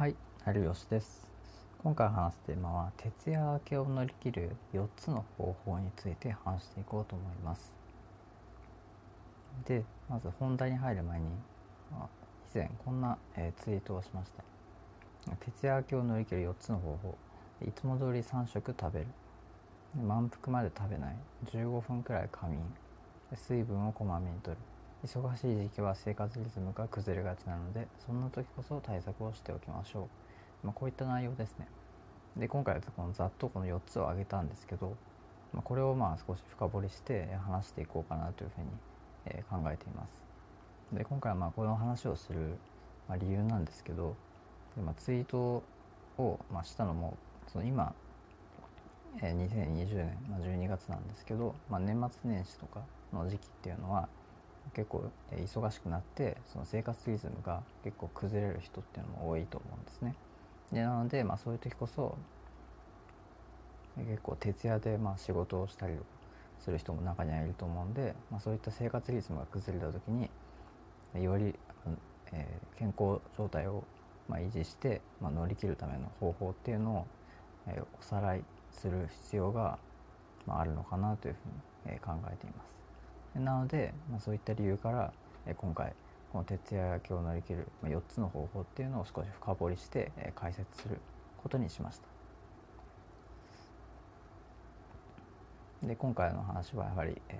はい、有吉です。今回話すテーマは徹夜明けを乗り切る4つの方法について話していこうと思います。で、まず本題に入る前に、まあ以前こんな、えーツイートをしました。徹夜明けを乗り切る4つの方法。いつも通り3食食べる。満腹まで食べない。15分くらい仮眠。水分をこまめにとる。忙しい時期は生活リズムが崩れがちなのでそんな時こそ対策をしておきましょう、まあ、こういった内容ですね。で今回はこのざっとこの4つを挙げたんですけど、まあ、これをまあ少し深掘りして話していこうかなというふうに、え考えています。で今回はまあこの話をする、ま、理由なんですけどで、まあ、ツイートをましたのもその今、え2020年、ま、12月なんですけど、まあ、年末年始とかの時期っていうのは結構え忙しくなってその生活リズムが結構崩れる人っていうのも多いと思うんですね。でなので、まあ、そういう時こそ結構徹夜でまあ仕事をしたりする人も中にはいると思うんで、まあ、そういった生活リズムが崩れた時により、えー健康状態をまあ維持して、まあ、乗り切るための方法っていうのを、えーおさらいする必要が、まあ、あるのかなというふうに、え考えています。なので、まあ、そういった理由から、えー今回この徹夜明けを乗り切るまあ4つの方法っていうのを少し深掘りして、えー解説することにしました。で今回の話はやはり、えー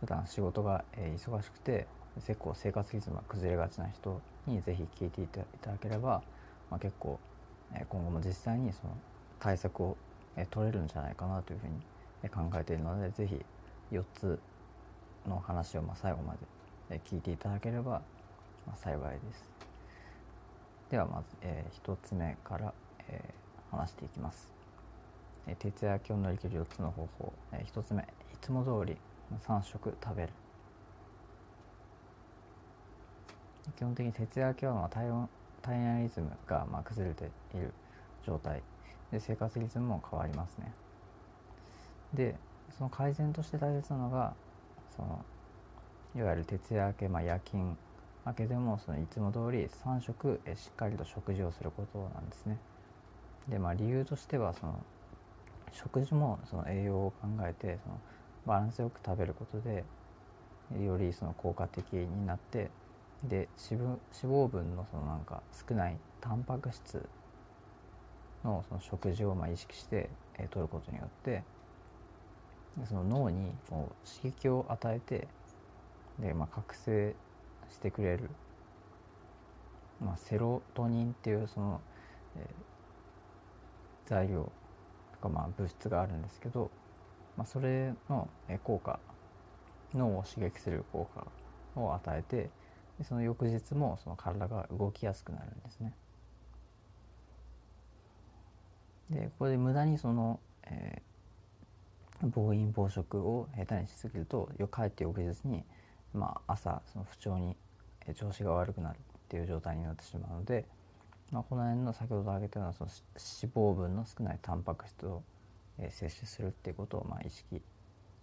普段仕事が、えー忙しくて結構生活リズムが崩れがちな人にぜひ聞いていただければ、まあ、結構、えー今後も実際にその対策を、えー取れるんじゃないかなというふうに、考えているのでぜひ4つの話をまあ最後まで聞いていただければ幸いです。ではまず、え1つ目から、えー話していきます。えー徹夜明けを乗り切る4つの方法、え1つ目。いつも通り3食食べる。基本的に徹夜明けはまあ体温体内リズムがまあ崩れている状態。で生活リズムも変わりますね。でその改善として大切なのがそのいわゆる徹夜明け、まあ、夜勤。明けでもそのいつも通り3食えしっかりと食事をすることなんですね。でまあ理由としてはその食事もその栄養を考えてそのバランスよく食べることでよりその効果的になってで脂肪分のそのなんか少ないタンパク質のその食事をまあ意識して、え取ることによってその脳にこう刺激を与えてで、まあ、覚醒してくれる、まあ、セロトニンっていうその、えー材料とかまあ物質があるんですけど、まあ、それのえ効果脳を刺激する効果を与えてでその翌日もその体が動きやすくなるんですね。でこれで無駄にその、えー暴飲暴食を下手にしすぎるとよ帰って翌日に、まあ、朝その不調に調子が悪くなるっていう状態になってしまうので、まあ、この辺の先ほど挙げたようなその脂肪分の少ないタンパク質を、摂取するっていうことをまあ意識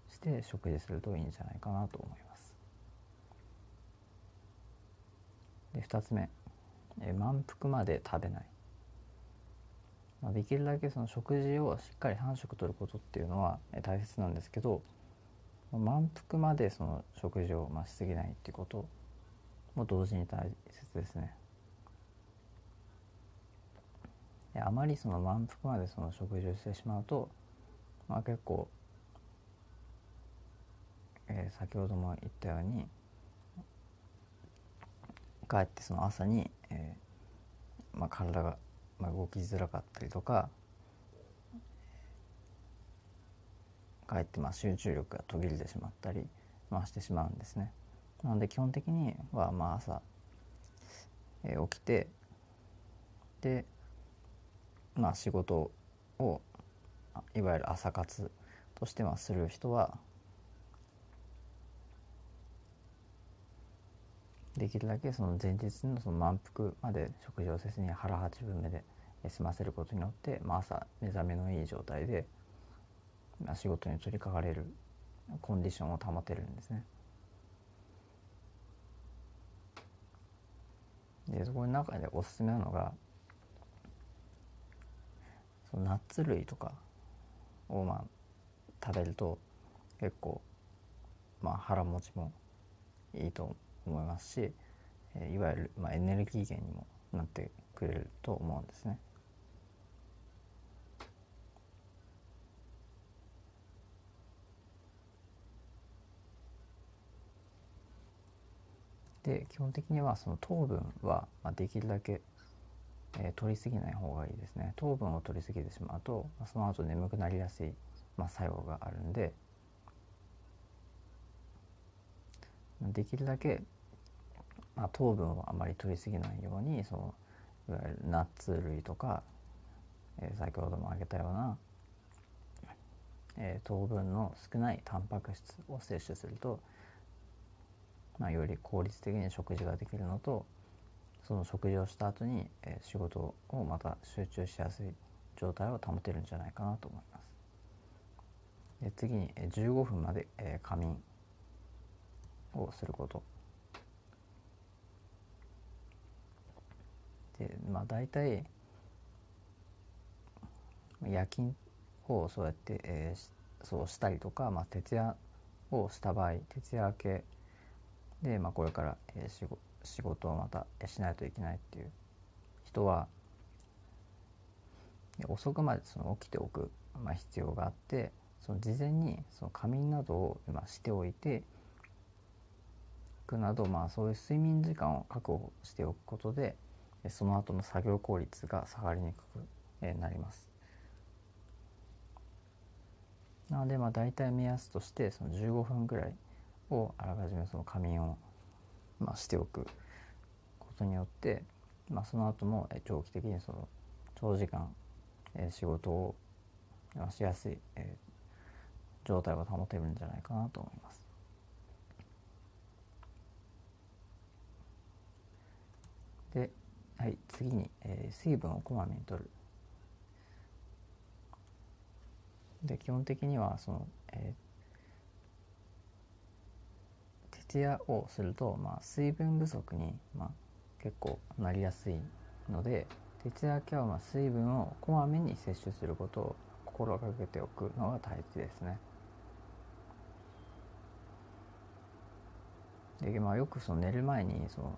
して食事するといいんじゃないかなと思います。で2つ目、え満腹まで食べない。まあ、できるだけその食事をしっかり3食とることっていうのは大切なんですけど満腹までその食事をましすぎないっていうことも同時に大切ですね。であまりその満腹までその食事をしてしまうと、まあ、結構、えー先ほども言ったように帰ってその朝に、えーまあ、体が、まあ、動きづらかったりとか帰ってまあ集中力が途切れてしまったり、まあ、してしまうんですね。なので基本的にはまあ朝、えー起きてでまあ仕事をいわゆる朝活としてまあする人はできるだけその前日のその満腹まで食事をせずに腹八分目で済ませることによって、まあ、朝目覚めのいい状態で、まあ、仕事に取り掛かれるコンディションを保てるんですね。でそこの中でおすすめなのがそのナッツ類とかをまあ食べると結構まあ腹持ちもいいと思いますし、えいわゆるまあエネルギー源にもなってくれると思うんですね。で基本的にはその糖分はまできるだけ、えー、取りすぎない方がいいですね。糖分を取りすぎてしまうとその後眠くなりやすい、まあ、作用があるんで。できるだけ、まあ、糖分をあまり取りすぎないようにそのいわゆるナッツ類とか、えー、先ほども挙げたような、えー、糖分の少ないタンパク質を摂取するとまあ、より効率的に食事ができるのとその食事をした後に、えー、仕事をまた集中しやすい状態を保てるんじゃないかなと思います。で次に、えー、15分まで、えー、仮眠をすること。でまあ大体夜勤をそうやって、えー、そうしたりとか、まあ、徹夜をした場合徹夜明けで、まあ、これから、えー、仕事をまたしないといけないっていう人は遅くまでその起きておく、まあ、必要があってその事前にその仮眠などを今しておいてくなど、まあ、そういう睡眠時間を確保しておくことでその後の作業効率が下がりにくくなります。なのでまあ大体目安としてその15分ぐらいをあらかじめその仮眠を、まあ、しておくことによって、まあ、その後も長期的にその長時間、え、仕事をしやすい、え、状態を保てるんじゃないかなと思います。で、はい、次に、えー、水分をこまめにとる。で基本的にはその、えー徹夜をすると、まあ、水分不足に、まあ、結構なりやすいので徹夜明けはまあ水分をこまめに摂取することを心がけておくのが大事ですね。でまあ、よくその寝る前にその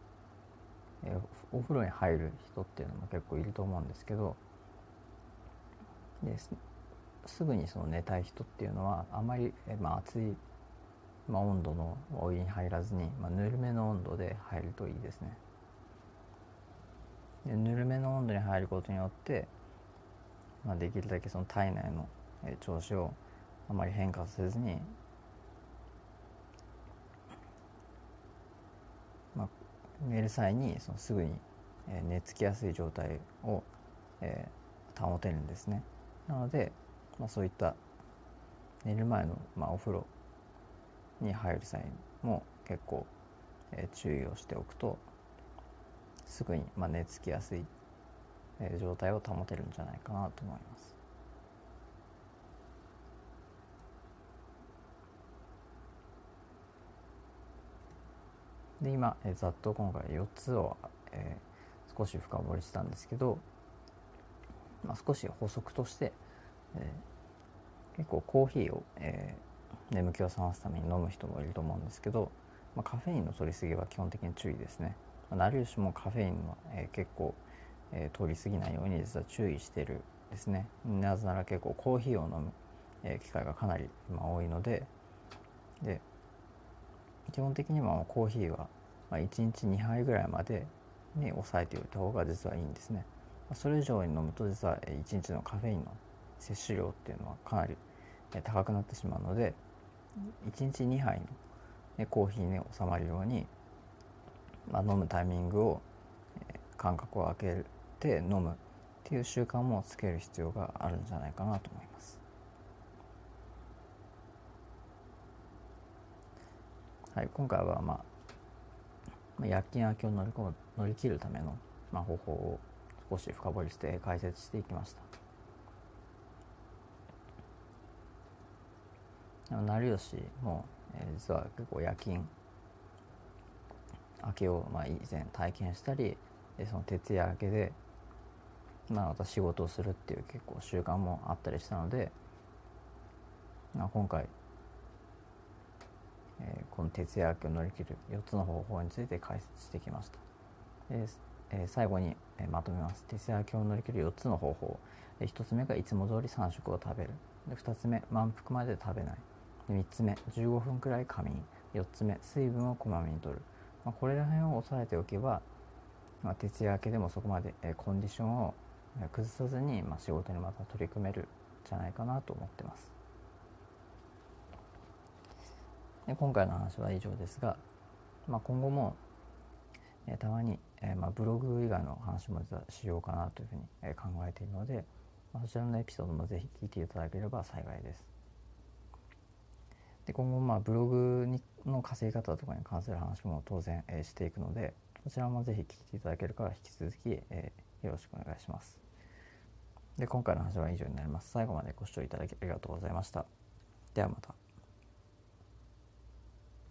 えお風呂に入る人っていうのも結構いると思うんですけどですぐにその寝たい人っていうのはあまり、えまあ、暑いまあ、温度のお湯に入らずに、まあ、ぬるめの温度で入るといいですね。でぬるめの温度に入ることによって、まあ、できるだけその体内の調子をあまり変化せずに、まあ、寝る際にそのすぐに寝つきやすい状態を、保てるんですね。なので、まあ、そういった寝る前の、まあ、お風呂に入る際も結構、えー、注意をしておくとすぐに、まあ、寝つきやすい、えー、状態を保てるんじゃないかなと思います。で今、えー、ざっと今回4つを、えー、少し深掘りしたんですけど、まあ、少し補足として、えー、結構コーヒーを、えー、眠気を覚ますために飲む人もいると思うんですけど、まあ、カフェインの摂りすぎは基本的に注意ですね。ナリウシもカフェインは、えー、結構、えー、取りすぎないように実は注意してるですね。なぜなら結構コーヒーを飲む、えー、機会がかなり今多いのでで基本的にはコーヒーは、まあ、1日2杯ぐらいまでに抑えておいた方が実はいいんですね。それ以上に飲むと実は1日のカフェインの摂取量っていうのはかなり高くなってしまうので1日2杯の、ね、コーヒーに収まるように、まあ、飲むタイミングを、え、間隔を空けて飲むっていう習慣もつける必要があるんじゃないかなと思います。はい、今回は、まあ、夜勤明けを乗り乗り切るための、まあ、方法を少し深掘りして解説していきました。成吉も、えー、実は結構夜勤明けを、まあ、以前体験したりその徹夜明けで、まあ、また仕事をするっていう結構習慣もあったりしたので、まあ、今回、えー、この徹夜明けを乗り切る4つの方法について解説してきました、ええー、最後に、えまとめます。徹夜明けを乗り切る4つの方法、え1つ目がいつも通り3食を食べる。で2つ目満腹まで食べない。3つ目15分くらい仮眠。4つ目水分をこまめにとる、まあ、これら辺を押さえておけば、まあ、徹夜明けでもそこまで、えコンディションを崩さずに、まあ、仕事にまた取り組めるんじゃないかなと思ってます。で今回の話は以上ですが、まあ、今後も、えたまに、えまあ、ブログ以外の話もしようかなというふうに、え考えているので、まあ、そちらのエピソードもぜひ聞いていただければ幸いです。で今後まあブログにの稼ぎ方とかに関する話も当然、えしていくのでこちらもぜひ聞いていただけるから引き続き、えよろしくお願いします。で今回の話は以上になります。最後までご視聴いただきありがとうございました。ではまた。